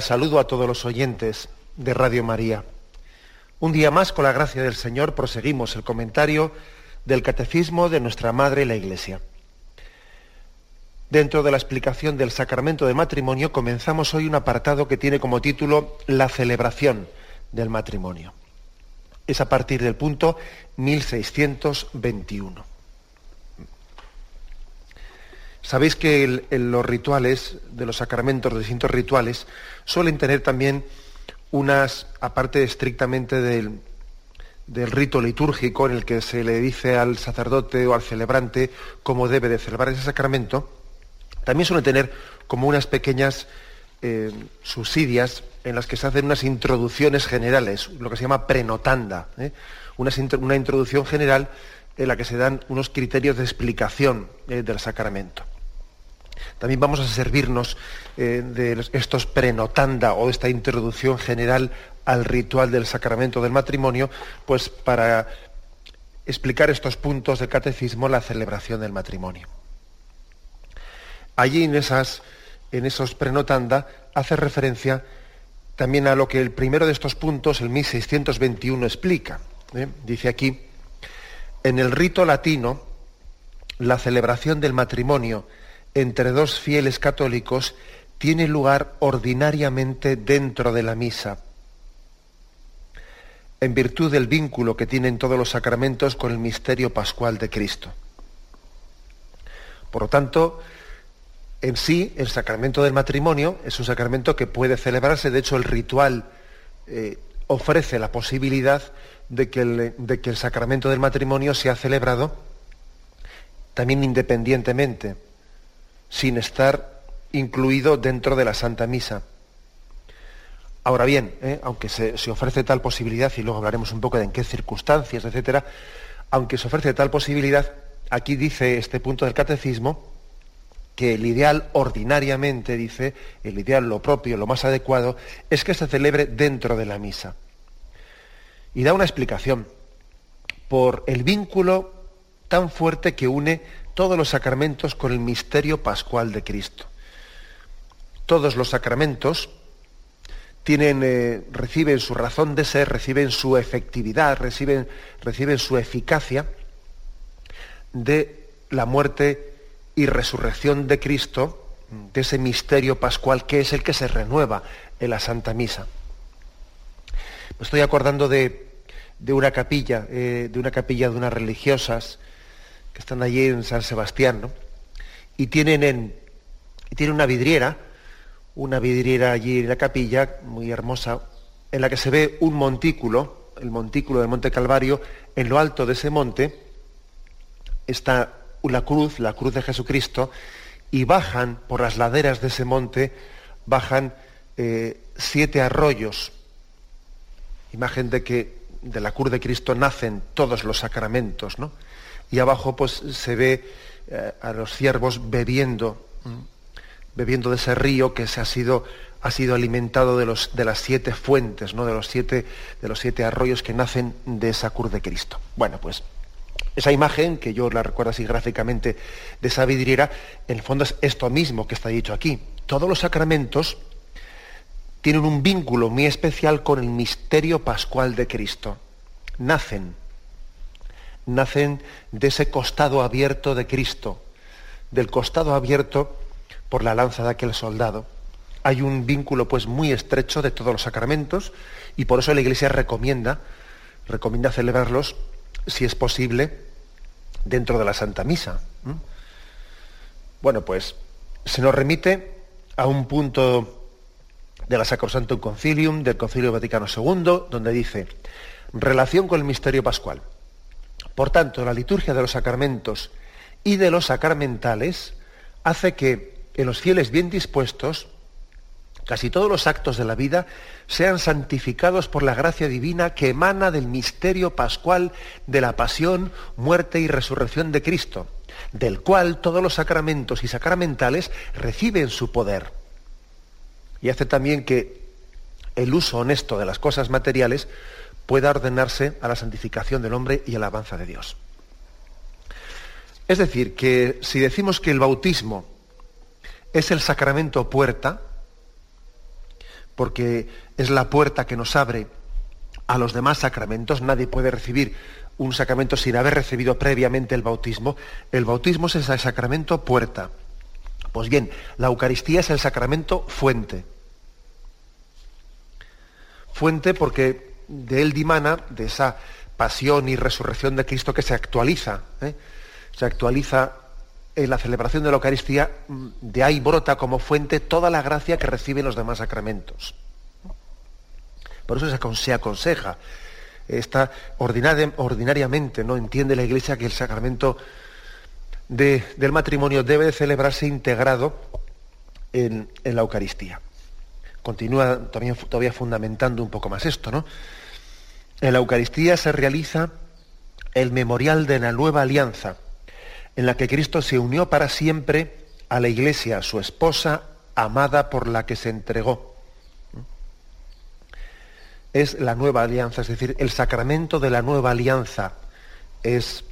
Saludo a todos los oyentes de Radio María. Un día más, con la gracia del Señor, proseguimos el comentario del Catecismo de nuestra Madre la Iglesia. Dentro de la explicación del sacramento de matrimonio, comenzamos hoy un apartado que tiene como título La celebración del matrimonio. Es a partir del punto 1621. Sabéis que los rituales de los sacramentos, los distintos rituales, suelen tener también unas, aparte estrictamente del, del rito litúrgico en el que se le dice al sacerdote o al celebrante cómo debe de celebrar ese sacramento, también suelen tener como unas pequeñas eh, subsidias en las que se hacen unas introducciones generales, lo que se llama prenotanda, ¿eh? una, una, introducción general en la que se dan unos criterios de explicación eh, del sacramento. También vamos a servirnos eh, de estos prenotanda o esta introducción general al ritual del sacramento del matrimonio, pues para explicar estos puntos del catecismo, la celebración del matrimonio. Allí en, esas, en esos prenotanda hace referencia también a lo que el primero de estos puntos, el 1621, explica. ¿eh? Dice aquí, en el rito latino, la celebración del matrimonio entre dos fieles católicos tiene lugar ordinariamente dentro de la misa, en virtud del vínculo que tienen todos los sacramentos con el misterio pascual de Cristo. Por lo tanto, en sí, el sacramento del matrimonio es un sacramento que puede celebrarse, de hecho el ritual eh, ofrece la posibilidad de que, el, de que el sacramento del matrimonio sea celebrado también independientemente sin estar incluido dentro de la Santa Misa. Ahora bien, ¿eh? aunque se, ofrece tal posibilidad, y luego hablaremos un poco de en qué circunstancias, etcétera, aunque se ofrece tal posibilidad, aquí dice este punto del catecismo que el ideal ordinariamente, dice, el ideal, lo propio, lo más adecuado, es que se celebre dentro de la misa. Y da una explicación por el vínculo tan fuerte que une todos los sacramentos con el misterio pascual de Cristo. Todos los sacramentos tienen, eh, reciben su razón de ser, reciben su efectividad, reciben, reciben su eficacia de la muerte y resurrección de Cristo, de ese misterio pascual que es el que se renueva en la Santa Misa. Me estoy acordando de, una capilla, eh, de una capilla de unas religiosas que están allí en San Sebastián, ¿no? Y tienen, en, tienen una vidriera, una vidriera allí en la capilla, muy hermosa, en la que se ve un montículo, el montículo del Monte Calvario, en lo alto de ese monte está la cruz, la cruz de Jesucristo, y bajan por las laderas de ese monte, bajan eh, siete arroyos, imagen de que de la cruz de Cristo nacen todos los sacramentos, ¿no? Y abajo pues se ve eh, a los ciervos bebiendo, bebiendo de ese río que se ha sido, ha sido alimentado de, los, de las siete fuentes, ¿no? de, los siete, de los siete arroyos que nacen de esa cruz de Cristo. Bueno, pues esa imagen, que yo la recuerdo así gráficamente, de esa vidriera, en el fondo es esto mismo que está dicho aquí. Todos los sacramentos tienen un vínculo muy especial con el misterio pascual de Cristo. Nacen nacen de ese costado abierto de Cristo, del costado abierto por la lanza de aquel soldado. Hay un vínculo pues muy estrecho de todos los sacramentos y por eso la Iglesia recomienda, recomienda celebrarlos, si es posible, dentro de la Santa Misa. Bueno, pues se nos remite a un punto de la Sacrosanto Concilium, del Concilio Vaticano II, donde dice, relación con el misterio pascual. Por tanto, la liturgia de los sacramentos y de los sacramentales hace que en los fieles bien dispuestos, casi todos los actos de la vida sean santificados por la gracia divina que emana del misterio pascual de la pasión, muerte y resurrección de Cristo, del cual todos los sacramentos y sacramentales reciben su poder. Y hace también que el uso honesto de las cosas materiales pueda ordenarse a la santificación del hombre y alabanza de Dios. Es decir, que si decimos que el bautismo es el sacramento puerta, porque es la puerta que nos abre a los demás sacramentos, nadie puede recibir un sacramento sin haber recibido previamente el bautismo, el bautismo es el sacramento puerta. Pues bien, la Eucaristía es el sacramento fuente. Fuente porque de él dimana, de esa pasión y resurrección de Cristo que se actualiza, ¿eh? se actualiza en la celebración de la Eucaristía, mm, de ahí brota como fuente toda la gracia que reciben los demás sacramentos. Por eso se aconseja, está ordinariamente, ¿no? entiende la Iglesia que el sacramento del matrimonio debe de celebrarse integrado en, la Eucaristía. Continúa también, todavía fundamentando un poco más esto, ¿no? En la Eucaristía se realiza el memorial de la nueva alianza, en la que Cristo se unió para siempre a la Iglesia, su esposa amada por la que se entregó. Es la nueva alianza, es decir, el sacramento de la nueva alianza es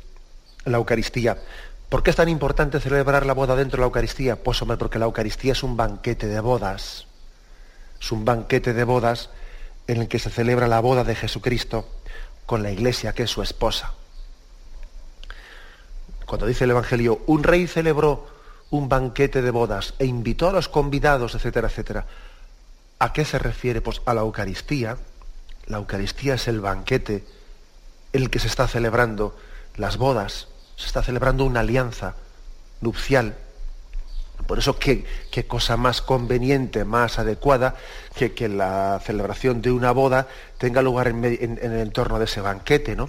la Eucaristía. ¿Por qué es tan importante celebrar la boda dentro de la Eucaristía? Pues hombre, porque la Eucaristía es un banquete de bodas. Es un banquete de bodas en el que se celebra la boda de Jesucristo con la iglesia, que es su esposa. Cuando dice el Evangelio, un rey celebró un banquete de bodas e invitó a los convidados, etcétera, etcétera. ¿A qué se refiere? Pues a la Eucaristía. La Eucaristía es el banquete en el que se está celebrando las bodas, se está celebrando una alianza nupcial por eso, ¿qué, cosa más conveniente, más adecuada que que la celebración de una boda tenga lugar en, el entorno de ese banquete, ¿no?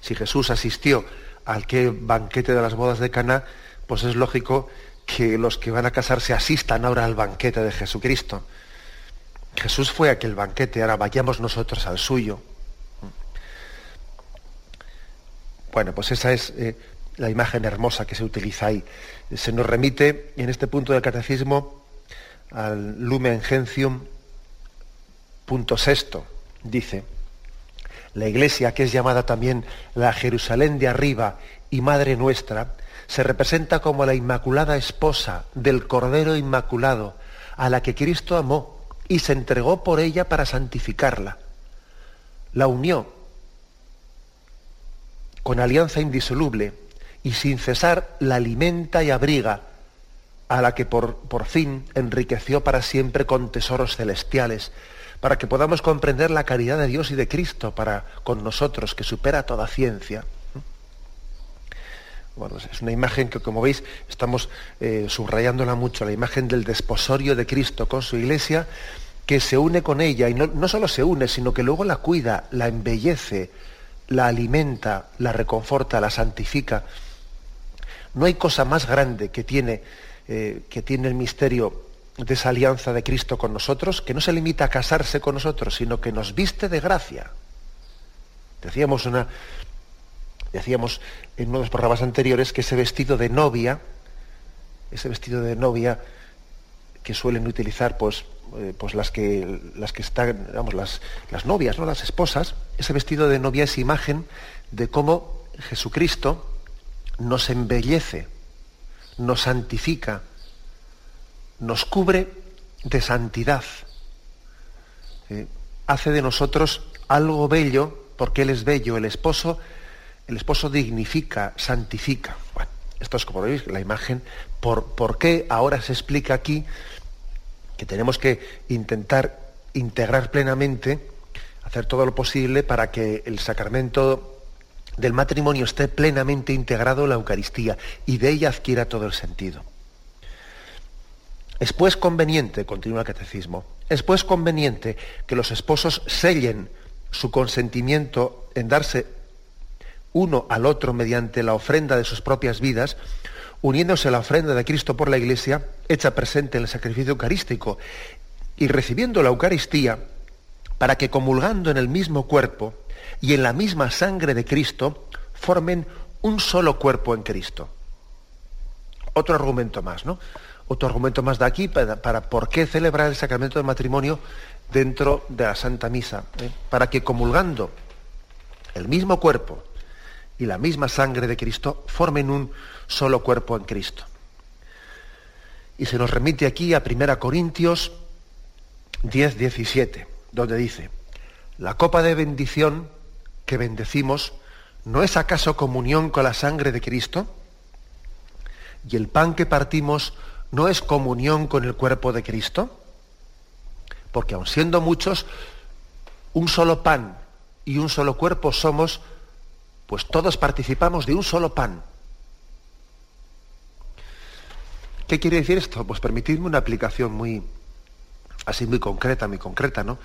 Si Jesús asistió al que banquete de las bodas de Cana, pues es lógico que los que van a casarse asistan ahora al banquete de Jesucristo. Jesús fue a aquel banquete, ahora vayamos nosotros al suyo. Bueno, pues esa es eh, la imagen hermosa que se utiliza ahí. Se nos remite en este punto del catecismo al Lumen Gentium, punto sexto. Dice, la iglesia, que es llamada también la Jerusalén de arriba y Madre nuestra, se representa como la inmaculada esposa del Cordero Inmaculado, a la que Cristo amó y se entregó por ella para santificarla. La unió con alianza indisoluble y sin cesar la alimenta y abriga, a la que por, por fin enriqueció para siempre con tesoros celestiales, para que podamos comprender la caridad de Dios y de Cristo para con nosotros, que supera toda ciencia. Bueno, es una imagen que, como veis, estamos eh, subrayándola mucho, la imagen del desposorio de Cristo con su iglesia, que se une con ella, y no, no solo se une, sino que luego la cuida, la embellece, la alimenta, la reconforta, la santifica. No hay cosa más grande que tiene, eh, que tiene el misterio de esa alianza de Cristo con nosotros, que no se limita a casarse con nosotros, sino que nos viste de gracia. Decíamos, una, decíamos en uno de los programas anteriores que ese vestido de novia, ese vestido de novia que suelen utilizar pues, eh, pues las, que, las que están, las, las novias, ¿no? las esposas, ese vestido de novia es imagen de cómo Jesucristo, nos embellece, nos santifica, nos cubre de santidad. Eh, hace de nosotros algo bello, porque Él es bello, el esposo, el esposo dignifica, santifica. Bueno, esto es como veis la imagen. ¿Por, ¿Por qué ahora se explica aquí que tenemos que intentar integrar plenamente, hacer todo lo posible para que el sacramento del matrimonio esté plenamente integrado en la Eucaristía y de ella adquiera todo el sentido. Es pues conveniente, continúa el catecismo, es pues conveniente que los esposos sellen su consentimiento en darse uno al otro mediante la ofrenda de sus propias vidas, uniéndose a la ofrenda de Cristo por la Iglesia, hecha presente en el sacrificio eucarístico, y recibiendo la Eucaristía, para que comulgando en el mismo cuerpo y en la misma sangre de Cristo, formen un solo cuerpo en Cristo. Otro argumento más, ¿no? Otro argumento más de aquí para, por qué celebrar el sacramento del matrimonio dentro de la Santa Misa. ¿eh? Para que comulgando el mismo cuerpo y la misma sangre de Cristo formen un solo cuerpo en Cristo. Y se nos remite aquí a 1 Corintios 10, 17, donde dice, la copa de bendición que bendecimos, ¿no es acaso comunión con la sangre de Cristo? Y el pan que partimos, ¿no es comunión con el cuerpo de Cristo? Porque aun siendo muchos, un solo pan y un solo cuerpo somos, pues todos participamos de un solo pan. ¿Qué quiere decir esto? Pues permitidme una aplicación muy, así muy concreta, muy concreta, ¿no?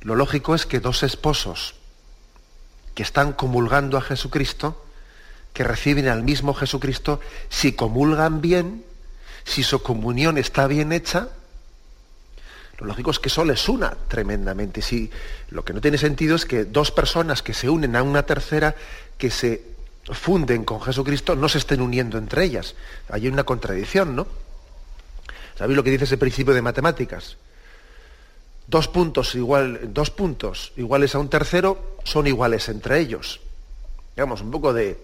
Lo lógico es que dos esposos que están comulgando a Jesucristo, que reciben al mismo Jesucristo, si comulgan bien, si su comunión está bien hecha, lo lógico es que eso les una tremendamente. Si, lo que no tiene sentido es que dos personas que se unen a una tercera, que se funden con Jesucristo, no se estén uniendo entre ellas. Hay una contradicción, ¿no? ¿Sabéis lo que dice ese principio de matemáticas? Dos puntos, igual, dos puntos iguales a un tercero son iguales entre ellos. Digamos, un poco de, ¿eh?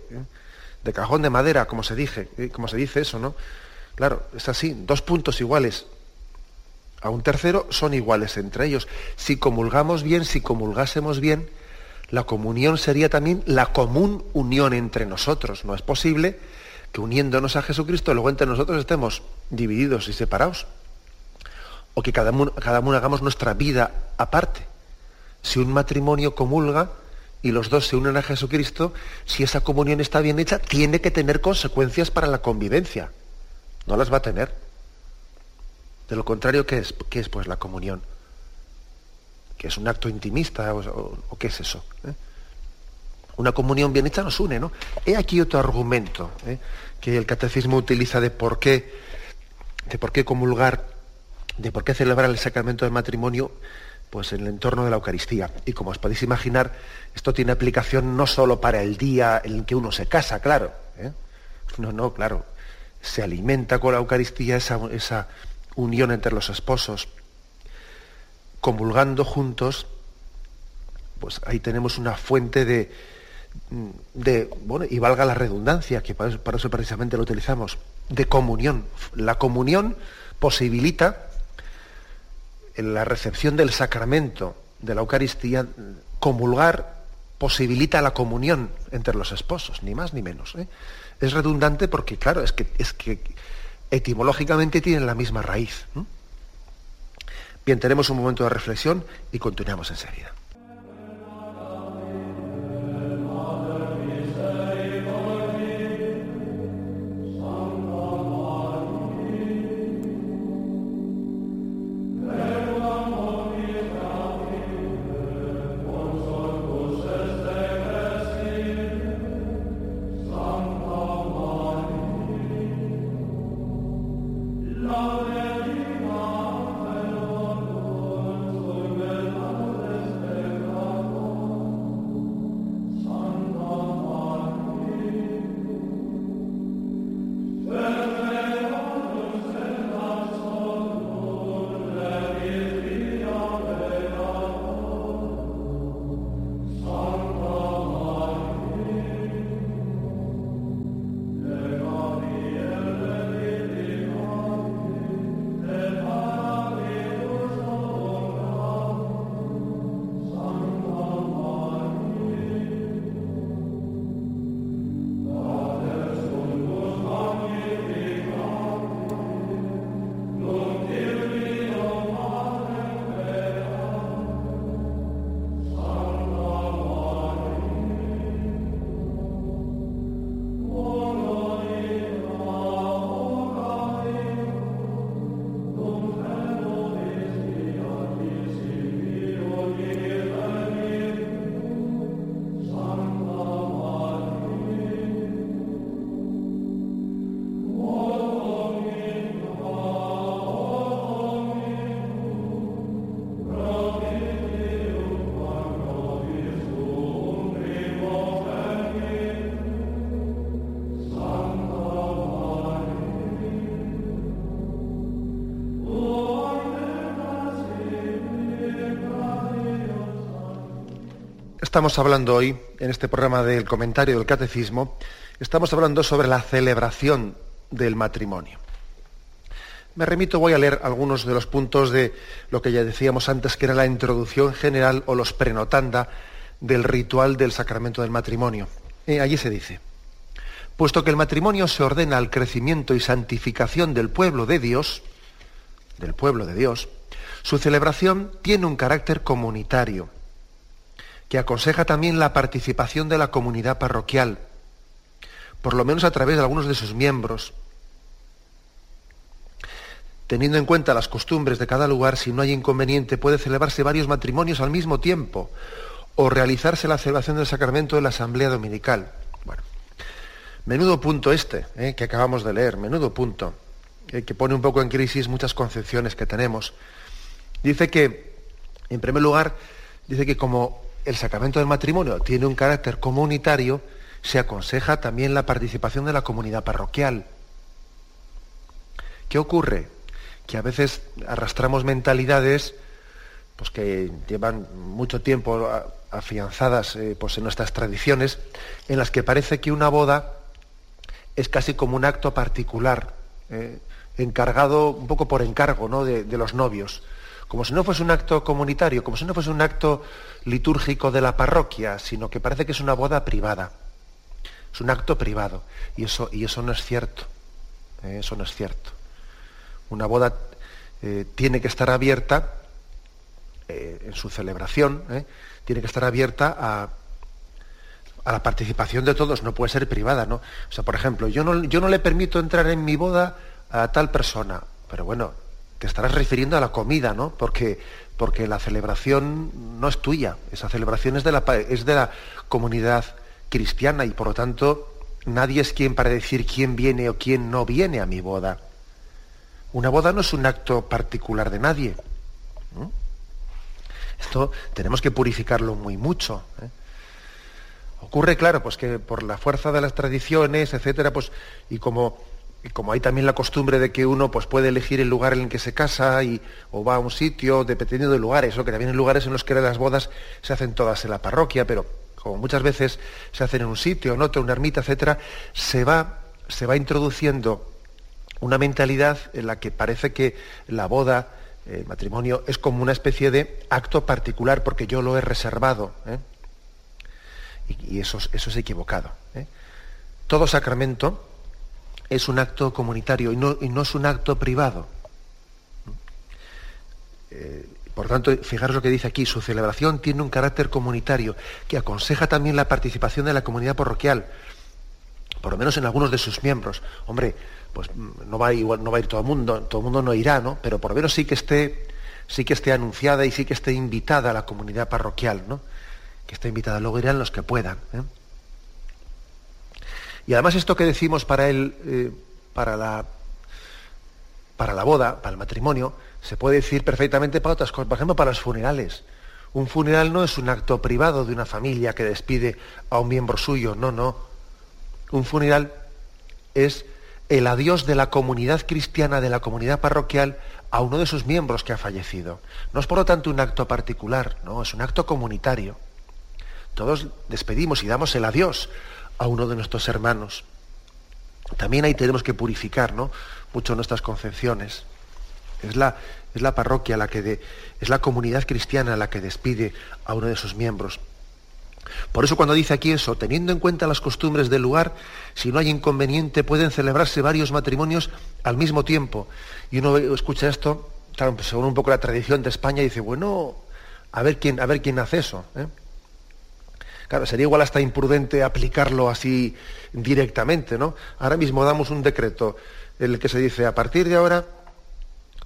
de cajón de madera, como se, dije, ¿eh? como se dice eso, ¿no? Claro, es así, dos puntos iguales a un tercero son iguales entre ellos. Si comulgamos bien, si comulgásemos bien, la comunión sería también la común unión entre nosotros. No es posible que uniéndonos a Jesucristo luego entre nosotros estemos divididos y separados. O que cada uno, cada uno hagamos nuestra vida aparte. Si un matrimonio comulga y los dos se unen a Jesucristo, si esa comunión está bien hecha, tiene que tener consecuencias para la convivencia. No las va a tener. De lo contrario, ¿qué es? ¿Qué es pues la comunión? ¿Que es un acto intimista o, qué es eso? ¿Eh? Una comunión bien hecha nos une, ¿no? He aquí otro argumento ¿eh? que el catecismo utiliza de por qué, de por qué comulgar, de por qué celebrar el sacramento del matrimonio, pues en el entorno de la Eucaristía. Y como os podéis imaginar, esto tiene aplicación no solo para el día en que uno se casa, claro. ¿eh? No, no, claro. Se alimenta con la Eucaristía esa, esa unión entre los esposos, comulgando juntos, pues ahí tenemos una fuente de, de bueno, y valga la redundancia, que para eso, precisamente lo utilizamos, de comunión. La comunión posibilita la recepción del sacramento de la Eucaristía, comulgar posibilita la comunión entre los esposos, ni más ni menos. ¿eh? Es redundante porque, claro, es que etimológicamente tienen la misma raíz. Bien, tenemos un momento de reflexión y continuamos enseguida. Estamos hablando hoy, en este programa del comentario del catecismo, estamos hablando sobre la celebración del matrimonio. Me remito, voy a leer algunos de los puntos de lo que ya decíamos antes, que era la introducción general o los prenotanda del ritual del sacramento del matrimonio. Eh, allí se dice, puesto que el matrimonio se ordena al crecimiento y santificación del pueblo de Dios, del pueblo de Dios, su celebración tiene un carácter comunitario, que aconseja también la participación de la comunidad parroquial, por lo menos a través de algunos de sus miembros, Teniendo en cuenta las costumbres de cada lugar, si no hay inconveniente, puede celebrarse varios matrimonios al mismo tiempo o realizarse la celebración del sacramento de la asamblea dominical. Bueno, menudo punto este eh, que acabamos de leer, menudo punto, eh, que pone un poco en crisis muchas concepciones que tenemos. Dice que, en primer lugar, dice que como el sacramento del matrimonio tiene un carácter comunitario, se aconseja también la participación de la comunidad parroquial. ¿Qué ocurre? que a veces arrastramos mentalidades pues, que llevan mucho tiempo afianzadas eh, pues, en nuestras tradiciones, en las que parece que una boda es casi como un acto particular, eh, encargado un poco por encargo ¿no? de, de los novios, como si no fuese un acto comunitario, como si no fuese un acto litúrgico de la parroquia, sino que parece que es una boda privada. Es un acto privado. Y eso, y eso no es cierto. ¿eh? eso no es cierto. Una boda eh, tiene que estar abierta eh, en su celebración, tiene que estar abierta a, la participación de todos, no puede ser privada, ¿no? O sea, por ejemplo, yo no, yo no le permito entrar en mi boda a tal persona, pero bueno, te estarás refiriendo a la comida, ¿no? Porque, porque la celebración no es tuya, esa celebración es de, la, es de la comunidad cristiana y por lo tanto nadie es quien para decir quién viene o quién no viene a mi boda. Una boda no es un acto particular de nadie. Esto tenemos que purificarlo muy mucho. ¿eh? Ocurre, claro, pues que por la fuerza de las tradiciones, etcétera, pues, y como, como hay también la costumbre de que uno pues, puede elegir el lugar en el que se casa y, o va a un sitio, dependiendo de lugares, o que también hay lugares en los que las bodas se hacen todas en la parroquia, pero como muchas veces se hacen en un sitio, en otro, una ermita, etcétera, se va, se va introduciendo una mentalidad en la que parece que la boda, el matrimonio, es como una especie de acto particular porque yo lo he reservado. ¿eh? Y, eso, eso, es equivocado. ¿eh? Todo sacramento es un acto comunitario y no, no es un acto privado. Eh, por tanto, fijaros lo que dice aquí, su celebración tiene un carácter comunitario que aconseja también la participación de la comunidad parroquial, por lo menos en algunos de sus miembros. Hombre, pues mm, no va a ir, no va a ir todo el mundo, todo el mundo no irá, ¿no? Pero por lo menos sí que esté, sí que esté anunciada y sí que esté invitada a la comunidad parroquial, ¿no? Que esté invitada, luego irán los que puedan. ¿eh? Y además esto que decimos para eh, para la, para la boda, para el matrimonio, se puede decir perfectamente para otras cosas, por ejemplo, para los funerales. Un funeral no es un acto privado de una familia que despide a un miembro suyo, no, no. Un funeral es el adiós de la comunidad cristiana, de la comunidad parroquial, a uno de sus miembros que ha fallecido. No es por lo tanto un acto particular, no, es un acto comunitario. Todos despedimos y damos el adiós a uno de nuestros hermanos. También ahí tenemos que purificar ¿no? mucho nuestras concepciones. Es la, es la parroquia la que es la comunidad cristiana la que despide a uno de sus miembros. Por eso cuando dice aquí eso, teniendo en cuenta las costumbres del lugar, si no hay inconveniente, pueden celebrarse varios matrimonios al mismo tiempo. Y uno escucha esto, pues según un poco la tradición de España, y dice, bueno, a ver quién, a ver quién hace eso. ¿eh? Claro, sería igual hasta imprudente aplicarlo así directamente, ¿no? Ahora mismo damos un decreto en el que se dice, a partir de ahora,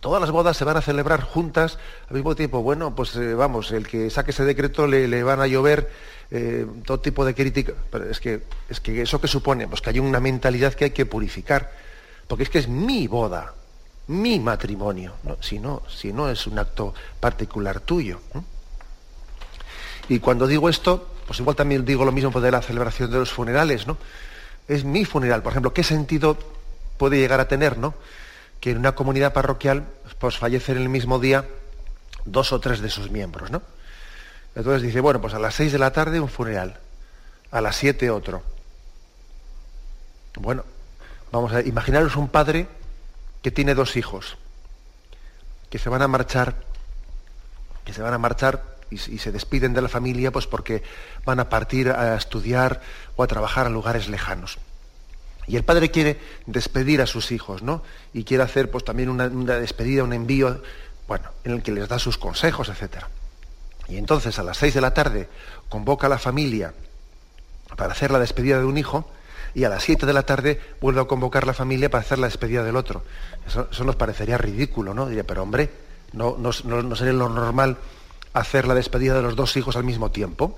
todas las bodas se van a celebrar juntas al mismo tiempo. Bueno, pues eh, vamos, el que saque ese decreto le, le van a llover eh, todo tipo de crítica, pero es que, es que eso que supone, pues que hay una mentalidad que hay que purificar, porque es que es mi boda, mi matrimonio, no, si no es un acto particular tuyo. Y cuando digo esto, pues igual también digo lo mismo de la celebración de los funerales, ¿no? Es mi funeral, por ejemplo, ¿qué sentido puede llegar a tener, ¿no? Que en una comunidad parroquial pues fallecen el mismo día dos o tres de sus miembros, ¿no? Entonces dice, bueno, pues a las 6 de la tarde un funeral, a las 7 otro. Bueno, vamos a imaginaros un padre que tiene dos hijos, que se van a marchar, que se van a marchar y, se despiden de la familia pues porque van a partir a estudiar o a trabajar a lugares lejanos. Y el padre quiere despedir a sus hijos, ¿no? Y quiere hacer pues también una, despedida, un envío, bueno, en el que les da sus consejos, etc. Y entonces a las seis de la tarde convoca a la familia para hacer la despedida de un hijo y a las 7 de la tarde vuelve a convocar la familia para hacer la despedida del otro. Eso, nos parecería ridículo, ¿no? Diría, pero hombre, no, no, sería lo normal hacer la despedida de los dos hijos al mismo tiempo.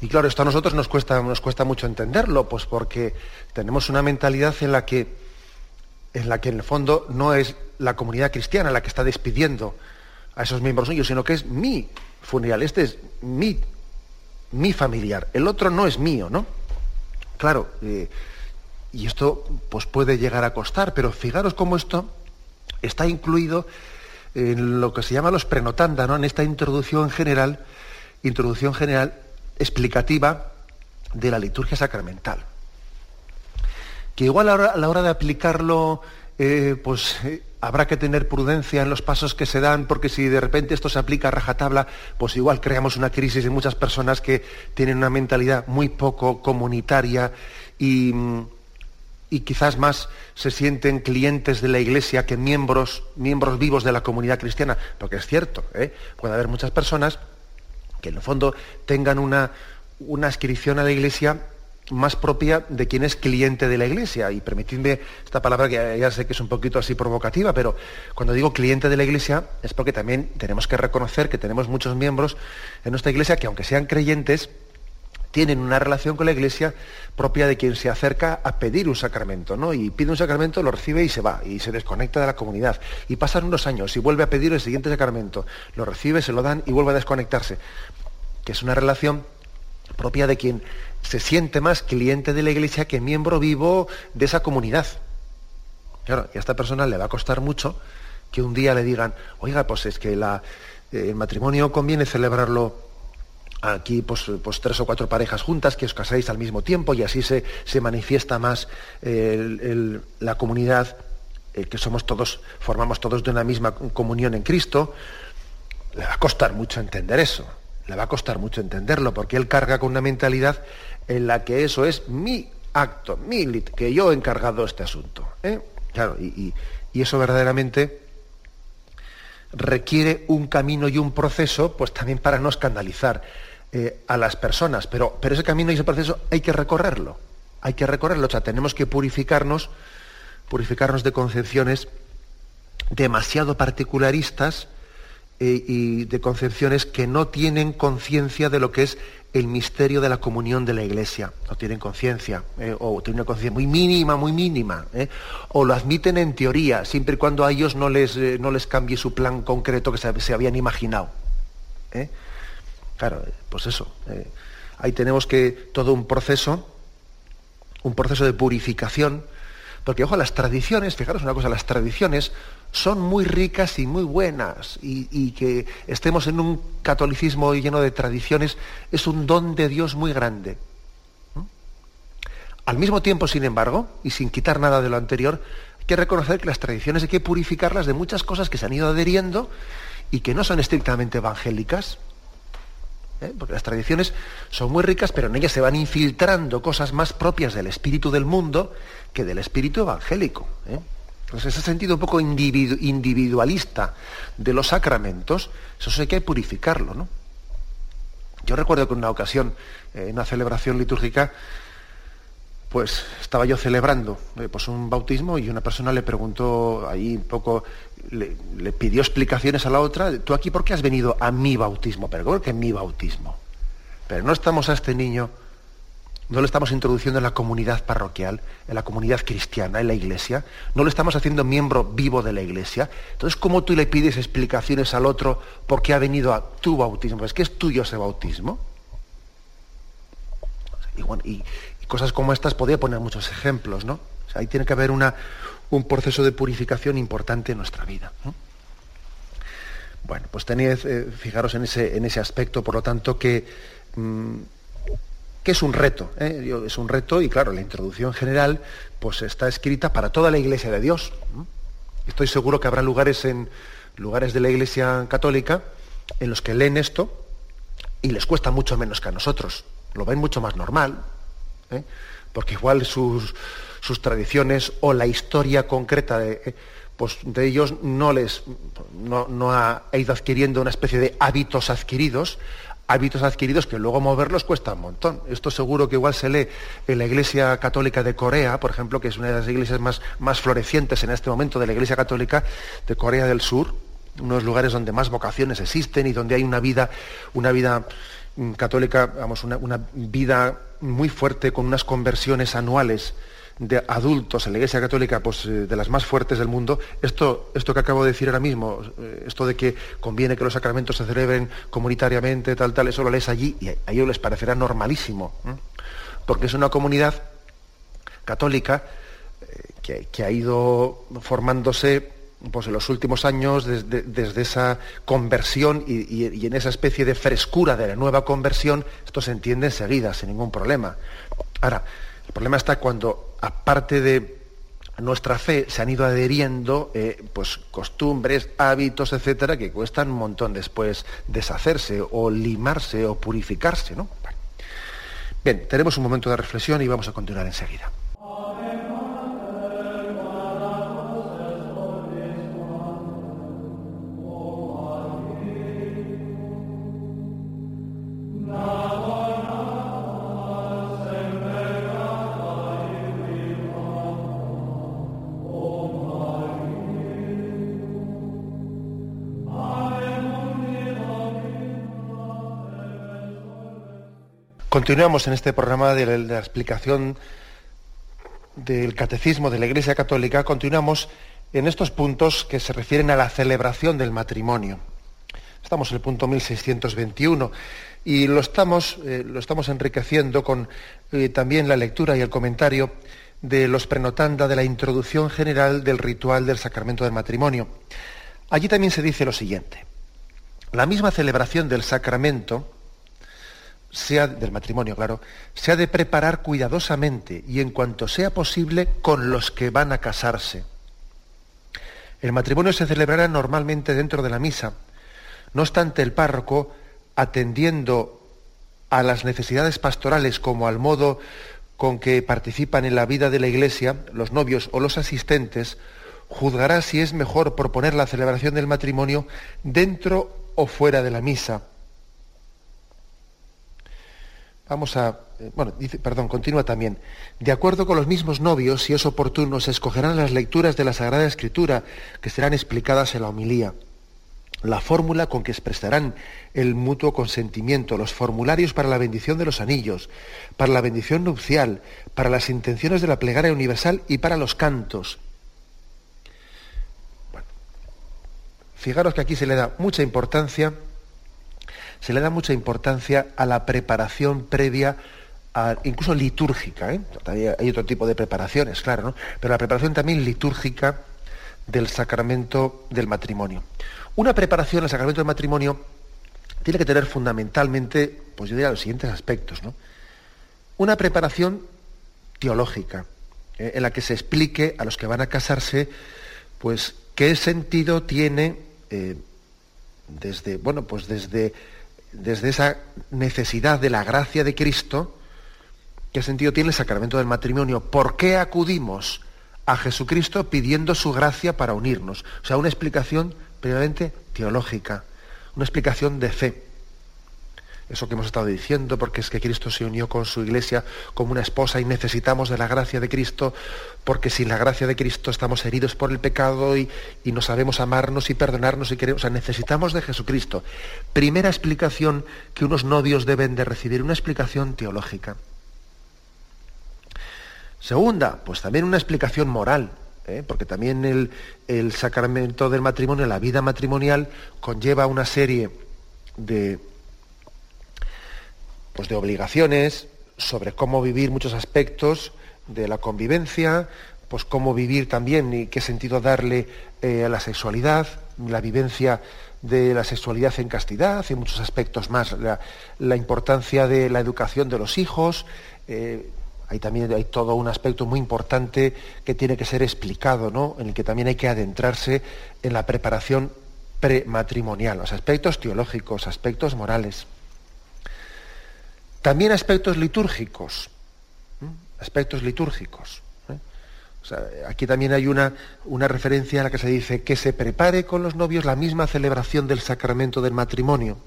Y claro, esto a nosotros nos cuesta, nos cuesta mucho entenderlo, pues porque tenemos una mentalidad en la que, en la que en el fondo no es la comunidad cristiana la que está despidiendo a esos miembros suyos, sino que es mi funeral, este es mi, mi familiar, el otro no es mío, ¿no? Claro, eh, y esto pues puede llegar a costar, pero fijaros cómo esto está incluido en lo que se llama los prenotanda, ¿no? En esta introducción general, introducción general explicativa de la liturgia sacramental. Que igual a la hora de aplicarlo, eh, pues eh, habrá que tener prudencia en los pasos que se dan, porque si de repente esto se aplica a rajatabla, pues igual creamos una crisis en muchas personas que tienen una mentalidad muy poco comunitaria y, quizás más se sienten clientes de la Iglesia que miembros, miembros vivos de la comunidad cristiana, porque es cierto, ¿eh? puede haber muchas personas que en el fondo tengan una, una inscripción a la Iglesia más propia de quien es cliente de la Iglesia. Y permitidme esta palabra que ya sé que es un poquito así provocativa, pero cuando digo cliente de la Iglesia es porque también tenemos que reconocer que tenemos muchos miembros en nuestra Iglesia que aunque sean creyentes, tienen una relación con la Iglesia propia de quien se acerca a pedir un sacramento, ¿no? Y pide un sacramento, lo recibe y se va, y se desconecta de la comunidad. Y pasan unos años y vuelve a pedir el siguiente sacramento, lo recibe, se lo dan y vuelve a desconectarse. Que es una relación propia de quien se siente más cliente de la iglesia que miembro vivo de esa comunidad. Claro, y a esta persona le va a costar mucho que un día le digan, oiga, pues es que eh, el matrimonio conviene celebrarlo aquí pues, pues, tres o cuatro parejas juntas, que os casáis al mismo tiempo y así se, se manifiesta más la comunidad, eh, que somos todos, formamos todos de una misma comunión en Cristo. Le va a costar mucho entender eso le va a costar mucho entenderlo, porque él carga con una mentalidad en la que eso es mi acto, mi que yo he encargado este asunto. ¿eh? Claro, y, eso verdaderamente requiere un camino y un proceso, pues también para no escandalizar eh, a las personas. Pero, pero ese camino y ese proceso hay que recorrerlo. Hay que recorrerlo. O sea, tenemos que purificarnos, purificarnos de concepciones demasiado particularistas eh, y de concepciones que no tienen conciencia de lo que es el misterio de la comunión de la Iglesia. No tienen conciencia, eh, o tienen una conciencia muy mínima, muy mínima. O lo admiten en teoría, siempre y cuando a ellos no les, no les cambie su plan concreto que se habían imaginado. Claro, pues eso. ahí tenemos que todo un proceso, un proceso de purificación, porque, ojo, las tradiciones, fijaros una cosa, las tradiciones son muy ricas y muy buenas y, que estemos en un catolicismo lleno de tradiciones es un don de Dios muy grande. Al mismo tiempo, sin embargo, y sin quitar nada de lo anterior, hay que reconocer que las tradiciones hay que purificarlas de muchas cosas que se han ido adheriendo y que no son estrictamente evangélicas. ¿Eh? Porque las tradiciones son muy ricas, pero en ellas se van infiltrando cosas más propias del espíritu del mundo que del espíritu evangélico. ¿eh? Entonces, ese sentido un poco individualista de los sacramentos, eso sí hay que purificarlo, ¿no? Yo recuerdo que en una ocasión, en una celebración litúrgica, pues estaba yo celebrando eh, pues un bautismo y una persona le preguntó ahí un poco, le, pidió explicaciones a la otra, ¿tú aquí por qué has venido a mi bautismo? Pero ¿cómo que mi bautismo? Pero no estamos a este niño no lo estamos introduciendo en la comunidad parroquial, en la comunidad cristiana, en la iglesia, no lo estamos haciendo miembro vivo de la iglesia. Entonces, ¿cómo tú le pides explicaciones al otro por qué ha venido a tu bautismo? Es que es tuyo ese bautismo. Y, cosas como estas podría poner muchos ejemplos, ¿no? ahí tiene que haber una, un proceso de purificación importante en nuestra vida. Bueno, pues tenéis, eh, fijaros en ese, en ese aspecto, por lo tanto, que, mm, que es un reto. ¿eh? Es un reto y claro, la introducción general pues está escrita para toda la Iglesia de Dios. Estoy seguro que habrá lugares en lugares de la Iglesia católica en los que leen esto y les cuesta mucho menos que a nosotros. Lo ven mucho más normal, ¿eh? porque igual sus, sus, tradiciones o la historia concreta de, pues de ellos no les no, ha ido adquiriendo una especie de hábitos adquiridos, hábitos adquiridos que luego moverlos cuesta un montón. Esto seguro que igual se lee en la Iglesia Católica de Corea, por ejemplo, que es una de las iglesias más, más florecientes en este momento de la Iglesia Católica de Corea del Sur, unos lugares donde más vocaciones existen y donde hay una vida, una vida mm, católica, vamos, una, una vida muy fuerte con unas conversiones anuales de adultos en la Iglesia Católica, pues eh, de las más fuertes del mundo, esto, esto que acabo de decir ahora mismo, eh, esto de que conviene que los sacramentos se celebren comunitariamente, tal, tal, eso lo lees allí y a ellos les parecerá normalísimo, porque es una comunidad católica eh, que, ha ido formándose pues en los últimos años desde, esa conversión y, en esa especie de frescura de la nueva conversión, esto se entiende enseguida, sin ningún problema. Ahora, el problema está cuando, aparte de nuestra fe, se han ido adheriendo eh, pues, costumbres, hábitos, etcétera, que cuestan un montón después deshacerse o limarse o purificarse. ¿no? Bien, tenemos un momento de reflexión y vamos a continuar enseguida. Continuamos en este programa de la, explicación del catecismo de la Iglesia Católica. Continuamos en estos puntos que se refieren a la celebración del matrimonio. Estamos en el punto 1621 y lo estamos, eh, lo estamos enriqueciendo con eh, también la lectura y el comentario de los prenotanda de la introducción general del ritual del sacramento del matrimonio. Allí también se dice lo siguiente. La misma celebración del sacramento sea del matrimonio, claro, se ha de preparar cuidadosamente y en cuanto sea posible con los que van a casarse. El matrimonio se celebrará normalmente dentro de la misa. No obstante, el párroco, atendiendo a las necesidades pastorales como al modo con que participan en la vida de la iglesia, los novios o los asistentes, juzgará si es mejor proponer la celebración del matrimonio dentro o fuera de la misa Vamos a, eh, bueno, dice, perdón, continúa también. De acuerdo con los mismos novios, si es oportuno, se escogerán las lecturas de la Sagrada Escritura que serán explicadas en la homilía. La fórmula con que expresarán el mutuo consentimiento, los formularios para la bendición de los anillos, para la bendición nupcial, para las intenciones de la plegaria universal y para los cantos. Bueno, fijaros que aquí se le da mucha importancia se le da mucha importancia a la preparación previa, incluso litúrgica. ¿eh? Hay otro tipo de preparaciones, claro, ¿no? pero la preparación también litúrgica del sacramento del matrimonio. Una preparación al sacramento del matrimonio tiene que tener fundamentalmente, pues yo diría los siguientes aspectos, ¿no? Una preparación teológica, ¿eh? en la que se explique a los que van a casarse, pues, qué sentido tiene eh, desde, bueno, pues desde desde esa necesidad de la gracia de Cristo, ¿qué sentido tiene el sacramento del matrimonio? ¿Por qué acudimos a Jesucristo pidiendo su gracia para unirnos? O sea, una explicación previamente teológica, una explicación de fe eso que hemos estado diciendo, porque es que Cristo se unió con su iglesia como una esposa y necesitamos de la gracia de Cristo, porque sin la gracia de Cristo estamos heridos por el pecado y, no sabemos amarnos y perdonarnos y queremos. O sea, necesitamos de Jesucristo. Primera explicación que unos novios deben de recibir, una explicación teológica. Segunda, pues también una explicación moral, ¿eh? porque también el, el sacramento del matrimonio, la vida matrimonial, conlleva una serie de pues de obligaciones, sobre cómo vivir muchos aspectos de la convivencia, pues cómo vivir también y qué sentido darle eh, a la sexualidad, la vivencia de la sexualidad en castidad y muchos aspectos más, la, importancia de la educación de los hijos. Eh, hay también hay todo un aspecto muy importante que tiene que ser explicado, ¿no? en el que también hay que adentrarse en la preparación prematrimonial, los aspectos teológicos, aspectos morales. También aspectos litúrgicos, aspectos litúrgicos. ¿eh? aquí también hay una, una referencia a la que se dice que se prepare con los novios la misma celebración del sacramento del matrimonio.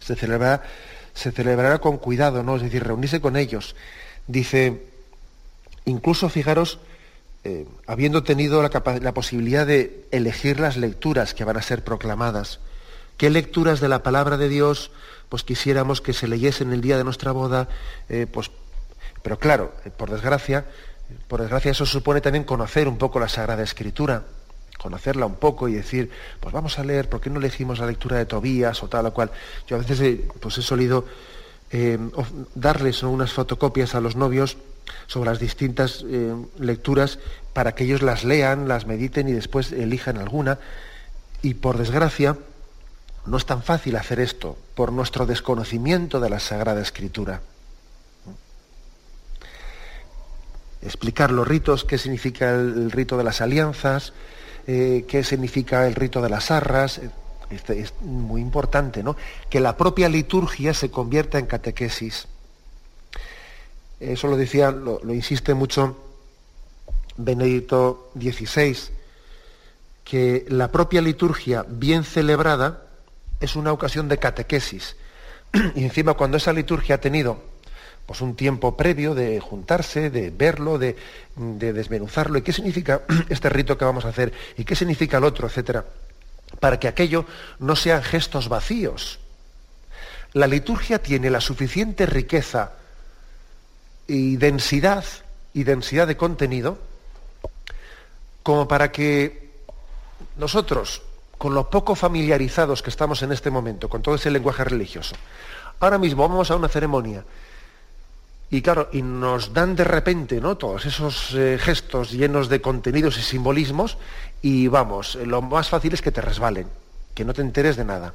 Se celebrará, se celebrará con cuidado, ¿no? Es decir, reunirse con ellos. Dice, incluso fijaros, eh, habiendo tenido la, la, posibilidad de elegir las lecturas que van a ser proclamadas, qué lecturas de la palabra de Dios pues quisiéramos que se leyesen el día de nuestra boda, eh, pues, pero claro, eh, por desgracia, por desgracia eso supone también conocer un poco la Sagrada Escritura, conocerla un poco y decir, pues vamos a leer, ¿por qué no elegimos la lectura de Tobías o tal o cual? Yo a veces pues he solido darles unas fotocopias a los novios sobre las distintas lecturas para que ellos las lean, las mediten y después elijan alguna. Y por desgracia, no es tan fácil hacer esto por nuestro desconocimiento de la Sagrada Escritura. Explicar los ritos, qué significa el, rito de las alianzas, eh, qué significa el rito de las arras. Es muy importante, ¿no? Que la propia liturgia se convierta en catequesis. Eso lo decía, lo, lo insiste mucho Benedicto XVI, que la propia liturgia bien celebrada es una ocasión de catequesis. y encima cuando esa liturgia ha tenido pues un tiempo previo de juntarse, de verlo, de, desmenuzarlo, y qué significa este rito que vamos a hacer, y qué significa el otro, etcétera, para que aquello no sean gestos vacíos. La liturgia tiene la suficiente riqueza y densidad y densidad de contenido como para que nosotros con lo poco familiarizados que estamos en este momento, con todo ese lenguaje religioso. Ahora mismo vamos a una ceremonia y claro, y nos dan de repente ¿no? todos esos eh, gestos llenos de contenidos y simbolismos y vamos, lo más fácil es que te resbalen, que no te enteres de nada.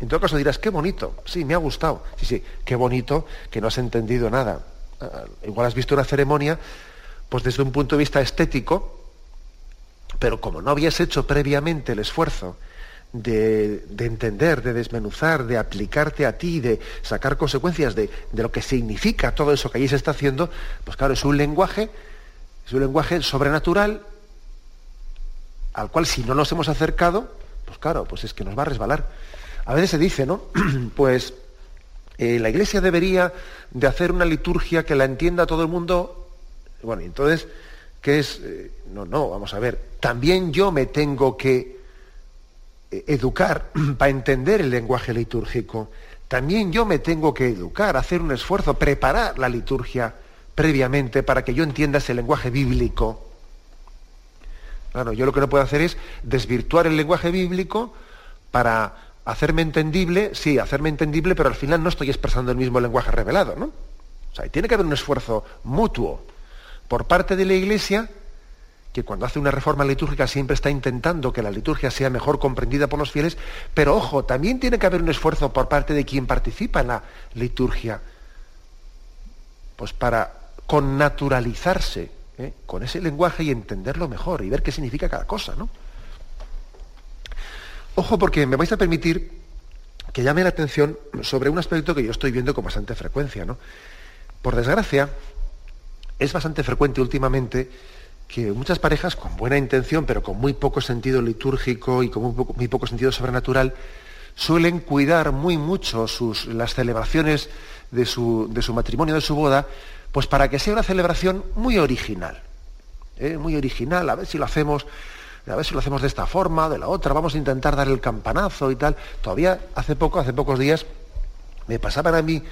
En todo caso dirás, qué bonito, sí, me ha gustado. Sí, sí, qué bonito que no has entendido nada. Ah, igual has visto una ceremonia, pues desde un punto de vista estético, pero como no habías hecho previamente el esfuerzo de, entender, de desmenuzar, de aplicarte a ti, de sacar consecuencias de, lo que significa todo eso que allí se está haciendo, pues claro, es un lenguaje, es un lenguaje sobrenatural al cual si no nos hemos acercado, pues claro, pues es que nos va a resbalar. A veces se dice, ¿no? pues eh, la iglesia debería de hacer una liturgia que la entienda todo el mundo. Bueno, entonces que es, eh, no, no, vamos a ver, también yo me tengo que eh, educar para entender el lenguaje litúrgico. También yo me tengo que educar, hacer un esfuerzo, preparar la liturgia previamente para que yo entienda ese lenguaje bíblico. Claro, yo lo que no puedo hacer es desvirtuar el lenguaje bíblico para hacerme entendible, sí, hacerme entendible, pero al final no estoy expresando el mismo lenguaje revelado, ¿no? O sea, tiene que haber un esfuerzo mutuo por parte de la Iglesia, que cuando hace una reforma litúrgica siempre está intentando que la liturgia sea mejor comprendida por los fieles, pero ojo, también tiene que haber un esfuerzo por parte de quien participa en la liturgia, pues para connaturalizarse ¿eh? con ese lenguaje y entenderlo mejor y ver qué significa cada cosa, ¿no? Ojo, porque me vais a permitir que llame la atención sobre un aspecto que yo estoy viendo con bastante frecuencia, ¿no? Por desgracia, es bastante frecuente últimamente que muchas parejas con buena intención, pero con muy poco sentido litúrgico y con muy poco, sentido sobrenatural, suelen cuidar muy mucho las celebraciones de su, de su, matrimonio, de su boda, pues para que sea una celebración muy original. ¿eh? Muy original, a ver si lo hacemos, a ver si lo hacemos de esta forma, de la otra, vamos a intentar dar el campanazo y tal. Todavía hace poco, hace pocos días, me pasaban a mí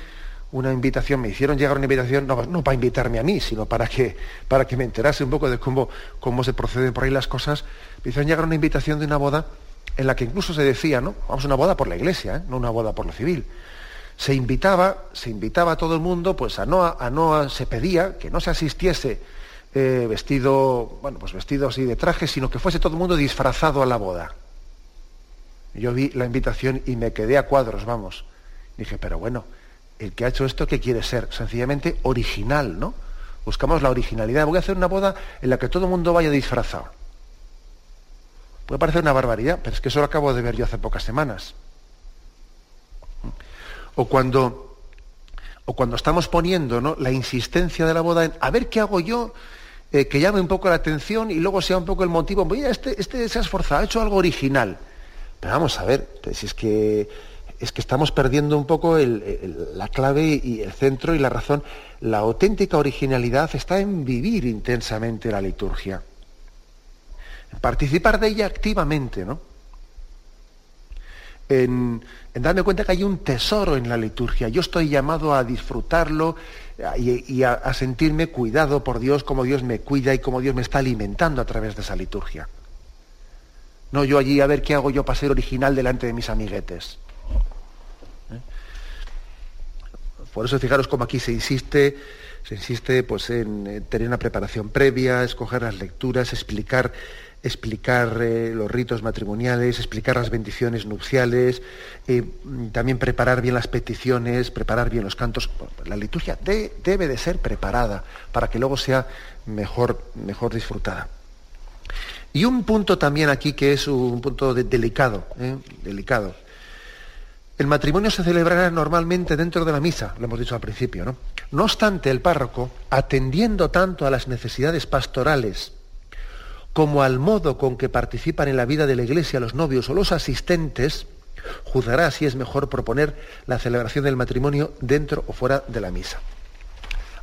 una invitación, me hicieron llegar una invitación, no, para invitarme a mí, sino para que, para que me enterase un poco de cómo, cómo se proceden por ahí las cosas, me hicieron llegar una invitación de una boda en la que incluso se decía, ¿no? Vamos una boda por la iglesia, ¿eh? no una boda por lo civil. Se invitaba, se invitaba a todo el mundo, pues a no, a no se pedía que no se asistiese eh, vestido, bueno, pues vestido así de traje, sino que fuese todo el mundo disfrazado a la boda. Yo vi la invitación y me quedé a cuadros, vamos. Dije, pero bueno, el que ha hecho esto, ¿qué quiere ser? Sencillamente original, ¿no? Buscamos la originalidad. Voy a hacer una boda en la que todo el mundo vaya disfrazado. Puede parecer una barbaridad, pero es que eso lo acabo de ver yo hace pocas semanas. O cuando, o cuando estamos poniendo ¿no? la insistencia de la boda en a ver qué hago yo eh, que llame un poco la atención y luego sea un poco el motivo. Mira, este, este se ha esforzado, ha hecho algo original. Pero vamos a ver, si es que es que estamos perdiendo un poco la clave y el centro y la razón. La auténtica originalidad está en vivir intensamente la liturgia, en participar de ella activamente, ¿no? En, darme cuenta que hay un tesoro en la liturgia. Yo estoy llamado a disfrutarlo y, a, a sentirme cuidado por Dios, como Dios me cuida y como Dios me está alimentando a través de esa liturgia. No yo allí a ver qué hago yo para ser original delante de mis amiguetes. Por eso fijaros como aquí se insiste, se insiste pues, en tener una preparación previa, escoger las lecturas, explicar, explicar eh, los ritos matrimoniales, explicar las bendiciones nupciales, eh, también preparar bien las peticiones, preparar bien los cantos. La liturgia debe de ser preparada para que luego sea mejor, mejor disfrutada. Y un punto también aquí que es un punto delicado, ¿eh? delicado el matrimonio se celebrará normalmente dentro de la misa, lo hemos dicho al principio, ¿no? No obstante, el párroco, atendiendo tanto a las necesidades pastorales como al modo con que participan en la vida de la iglesia los novios o los asistentes, juzgará si es mejor proponer la celebración del matrimonio dentro o fuera de la misa.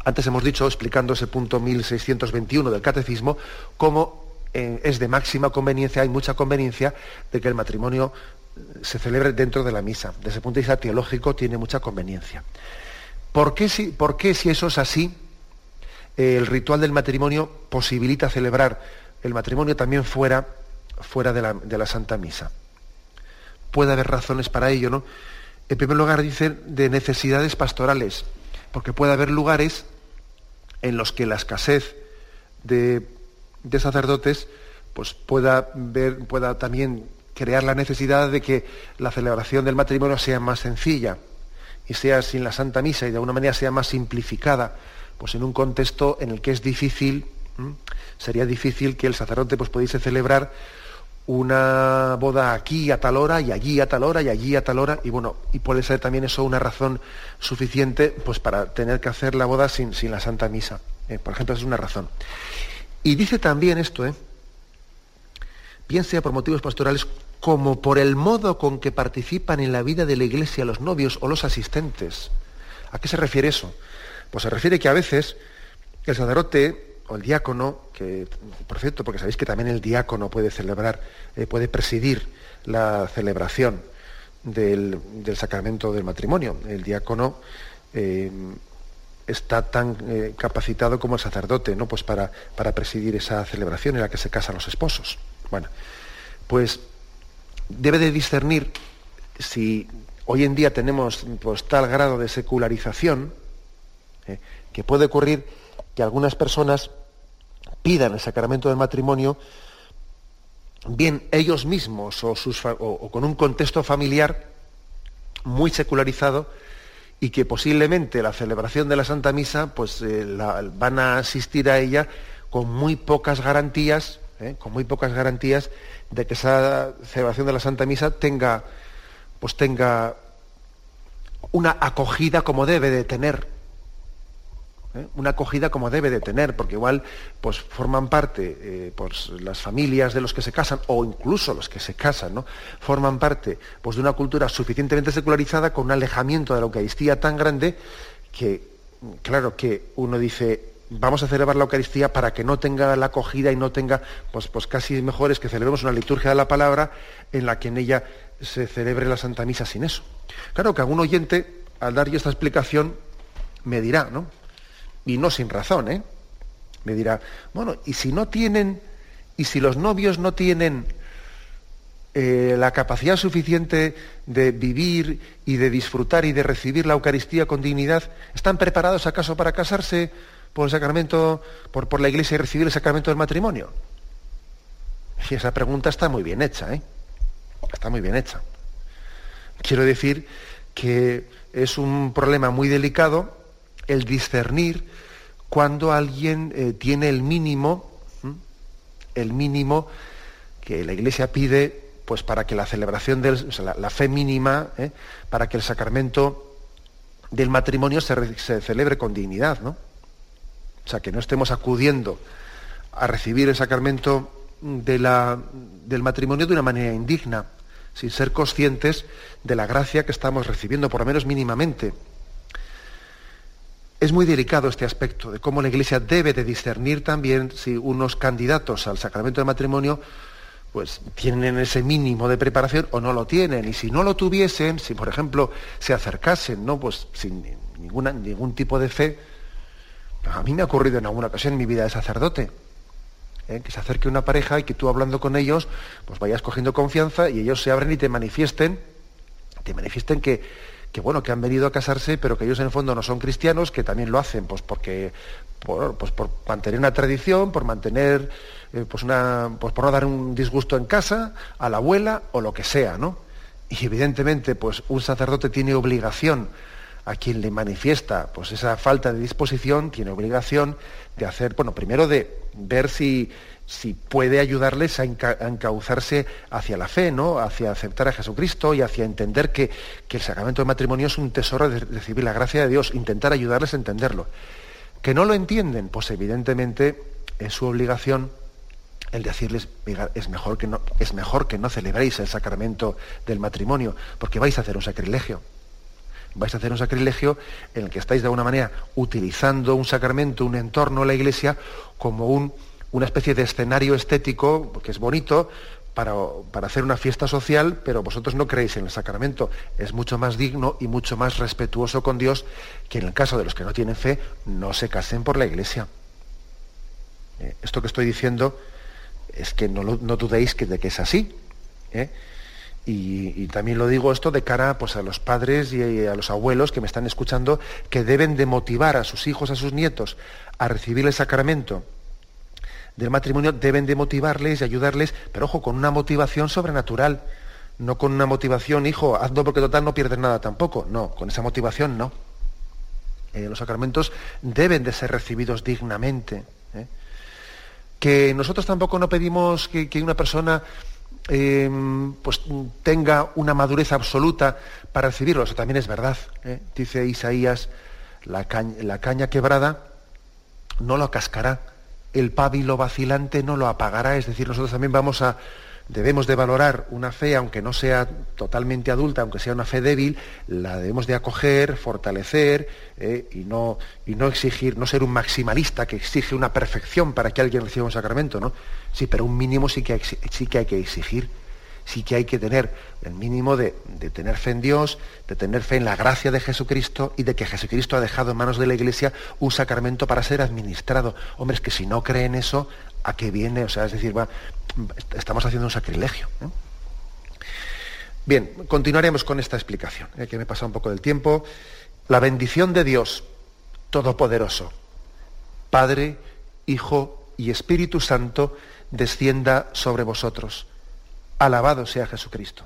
Antes hemos dicho, explicando ese punto 1621 del catecismo, cómo eh, es de máxima conveniencia, hay mucha conveniencia de que el matrimonio se celebre dentro de la misa. Desde ese punto de vista teológico tiene mucha conveniencia. ¿Por qué si, por qué, si eso es así, el ritual del matrimonio posibilita celebrar el matrimonio también fuera, fuera de, la, de la Santa Misa? Puede haber razones para ello, ¿no? En primer lugar, dicen de necesidades pastorales, porque puede haber lugares en los que la escasez de, de sacerdotes pues pueda, ver, pueda también crear la necesidad de que la celebración del matrimonio sea más sencilla y sea sin la Santa Misa y de alguna manera sea más simplificada, pues en un contexto en el que es difícil, sería difícil que el sacerdote pues pudiese celebrar una boda aquí a tal hora y allí a tal hora y allí a tal hora y bueno, y puede ser también eso una razón suficiente pues para tener que hacer la boda sin, sin la Santa Misa. Eh, por ejemplo, esa es una razón. Y dice también esto, ¿eh? bien sea por motivos pastorales como por el modo con que participan en la vida de la iglesia los novios o los asistentes. ¿A qué se refiere eso? Pues se refiere que a veces el sacerdote o el diácono, que por cierto, porque sabéis que también el diácono puede celebrar, eh, puede presidir la celebración del, sacramento del matrimonio. El diácono eh, está tan eh, capacitado como el sacerdote, ¿no? Pues para, para presidir esa celebración en la que se casan los esposos. Bueno, pues debe de discernir si hoy en día tenemos pues, tal grado de secularización eh, que puede ocurrir que algunas personas pidan el sacramento del matrimonio bien ellos mismos o, con un contexto familiar muy secularizado y que posiblemente la celebración de la Santa Misa pues eh, van a asistir a ella con muy pocas garantías, eh, con muy pocas garantías de que esa celebración de la Santa Misa tenga, pues tenga una acogida como debe de tener. ¿eh? Una acogida como debe de tener, porque igual pues, forman parte eh, pues, las familias de los que se casan, o incluso los que se casan, ¿no? forman parte pues, de una cultura suficientemente secularizada con un alejamiento de la Eucaristía tan grande que, claro, que uno dice, vamos a celebrar la Eucaristía para que no tenga la acogida y no tenga, pues, pues casi mejor es que celebremos una liturgia de la palabra en la que en ella se celebre la Santa Misa sin eso. Claro que algún oyente, al dar yo esta explicación, me dirá, ¿no? Y no sin razón, ¿eh? Me dirá, bueno, y si no tienen, y si los novios no tienen eh, la capacidad suficiente de vivir y de disfrutar y de recibir la Eucaristía con dignidad, ¿están preparados acaso para casarse? Por el sacramento, por, por la iglesia y recibir el sacramento del matrimonio? Y esa pregunta está muy bien hecha, ¿eh? está muy bien hecha. Quiero decir que es un problema muy delicado el discernir cuando alguien eh, tiene el mínimo, el mínimo que la Iglesia pide pues para que la celebración de la, fe mínima, ¿eh? para que el sacramento del matrimonio se, se, celebre con dignidad, ¿no? O sea, que no estemos acudiendo a recibir el sacramento de la, del matrimonio de una manera indigna, sin ser conscientes de la gracia que estamos recibiendo, por lo menos mínimamente. Es muy delicado este aspecto de cómo la Iglesia debe de discernir también si unos candidatos al sacramento del matrimonio pues tienen ese mínimo de preparación o no lo tienen. Y si no lo tuviesen, si por ejemplo se acercasen, ¿no? Pues sin ninguna, ningún tipo de fe, a mí me ha ocurrido en alguna ocasión en mi vida de sacerdote. ¿eh? que se acerque una pareja y que tú hablando con ellos, pues vayas cogiendo confianza y ellos se abren y te manifiesten, te manifiesten que, que bueno, que han venido a casarse, pero que ellos en el fondo no son cristianos, que también lo hacen, pues porque, por, pues por mantener una tradición, por mantener, eh, pues una, pues por no dar un disgusto en casa, a la abuela o lo que sea, ¿no? Y evidentemente, pues un sacerdote tiene obligación a quien le manifiesta pues esa falta de disposición, tiene obligación de hacer, bueno, primero de ver si, si puede ayudarles a, encauzarse hacia la fe, ¿no? hacia aceptar a Jesucristo y hacia entender que, que el sacramento de matrimonio es un tesoro de recibir la gracia de Dios, intentar ayudarles a entenderlo. Que no lo entienden, pues evidentemente es su obligación el decirles, es mejor, que no, es mejor que no celebréis el sacramento del matrimonio, porque vais a hacer un sacrilegio vais a hacer un sacrilegio en el que estáis de alguna manera utilizando un sacramento, un entorno, la iglesia, como un, una especie de escenario estético, que es bonito, para, para, hacer una fiesta social, pero vosotros no creéis en el sacramento. Es mucho más digno y mucho más respetuoso con Dios que en el caso de los que no tienen fe, no se casen por la iglesia. Eh, esto que estoy diciendo es que no, dudéis que, de que es así. ¿eh? Y, también lo digo esto de cara pues, a los padres y a los abuelos que me están escuchando, que deben de motivar a sus hijos, a sus nietos, a recibir el sacramento del matrimonio, deben de motivarles y ayudarles, pero ojo, con una motivación sobrenatural, no con una motivación, hijo, hazlo porque total no pierdes nada tampoco. No, con esa motivación no. Eh, los sacramentos deben de ser recibidos dignamente. ¿eh? Que nosotros tampoco no pedimos que una persona Em, pues tenga una madurez absoluta para recibirlo. Eso también es verdad. ¿eh? Dice Isaías, la caña, quebrada no lo cascará, el pábilo vacilante no lo apagará. Es decir, nosotros también vamos a, debemos de valorar una fe, aunque no sea totalmente adulta, aunque sea una fe débil, la debemos de acoger, fortalecer ¿eh? y, no, y no exigir, no ser un maximalista que exige una perfección para que alguien reciba un sacramento, ¿no? Sí, pero un mínimo sí que hay, sí que, hay que exigir. Sí que hay que tener el mínimo de, tener fe en Dios, de tener fe en la gracia de Jesucristo y de que Jesucristo ha dejado en manos de la Iglesia un sacramento para ser administrado. Hombre, es que si no creen eso, ¿a qué viene? O sea, es decir, va, estamos haciendo un sacrilegio. Bien, continuaremos con esta explicación, ¿eh? que me pasa un poco del tiempo. La bendición de Dios Todopoderoso, Padre, Hijo y Espíritu Santo, descienda sobre vosotros. Alabado sea Jesucristo.